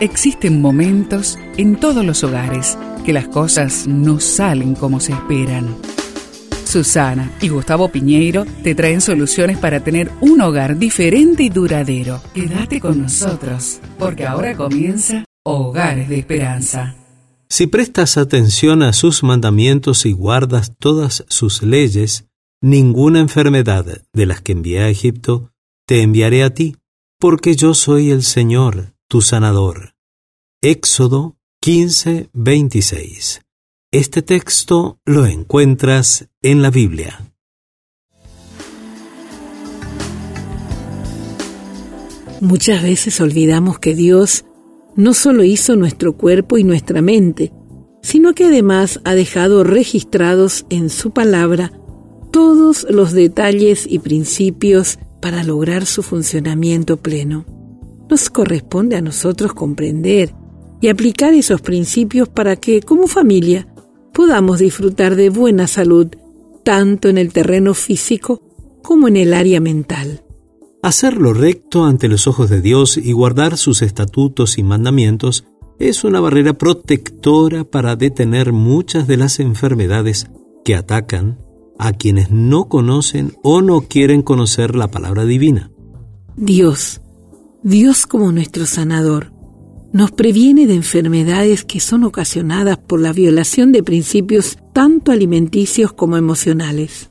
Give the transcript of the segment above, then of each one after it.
Existen momentos en todos los hogares que las cosas no salen como se esperan. Susana y Gustavo Piñeiro te traen soluciones para tener un hogar diferente y duradero. Quédate con nosotros, porque ahora comienza Hogares de Esperanza. Si prestas atención a sus mandamientos y guardas todas sus leyes, ninguna enfermedad de las que envié a Egipto te enviaré a ti, porque yo soy el Señor, tu sanador. Éxodo 15, 26. Este texto lo encuentras en la Biblia. Muchas veces olvidamos que Dios no solo hizo nuestro cuerpo y nuestra mente, sino que además ha dejado registrados en su palabra todos los detalles y principios para lograr su funcionamiento pleno. Nos corresponde a nosotros comprender y aplicar esos principios para que, como familia, podamos disfrutar de buena salud, tanto en el terreno físico como en el área mental. Hacer lo recto ante los ojos de Dios y guardar sus estatutos y mandamientos es una barrera protectora para detener muchas de las enfermedades que atacan a quienes no conocen o no quieren conocer la palabra divina. Dios, Dios como nuestro sanador, nos previene de enfermedades que son ocasionadas por la violación de principios tanto alimenticios como emocionales.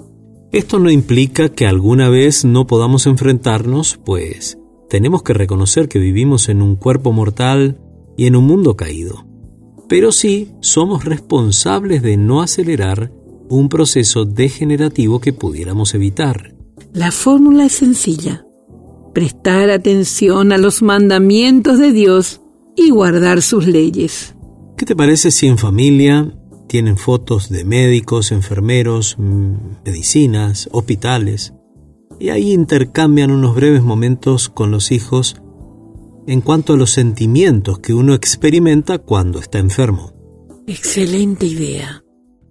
Esto no implica que alguna vez no podamos enfrentarnos, pues tenemos que reconocer que vivimos en un cuerpo mortal y en un mundo caído. Pero sí somos responsables de no acelerar un proceso degenerativo que pudiéramos evitar. La fórmula es sencilla. Prestar atención a los mandamientos de Dios y guardar sus leyes. ¿Qué te parece si en familia tienen fotos de médicos, enfermeros, mm, medicinas, hospitales, y ahí intercambian unos breves momentos con los hijos en cuanto a los sentimientos que uno experimenta cuando está enfermo. Excelente idea.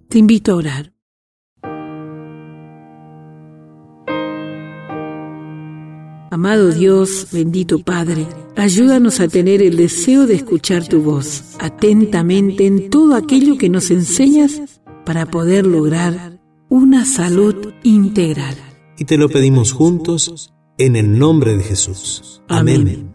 Te invito a orar. Amado Dios, bendito Padre, ayúdanos a tener el deseo de escuchar tu voz atentamente en todo aquello que nos enseñas para poder lograr una salud integral. Y te lo pedimos juntos en el nombre de Jesús. Amén.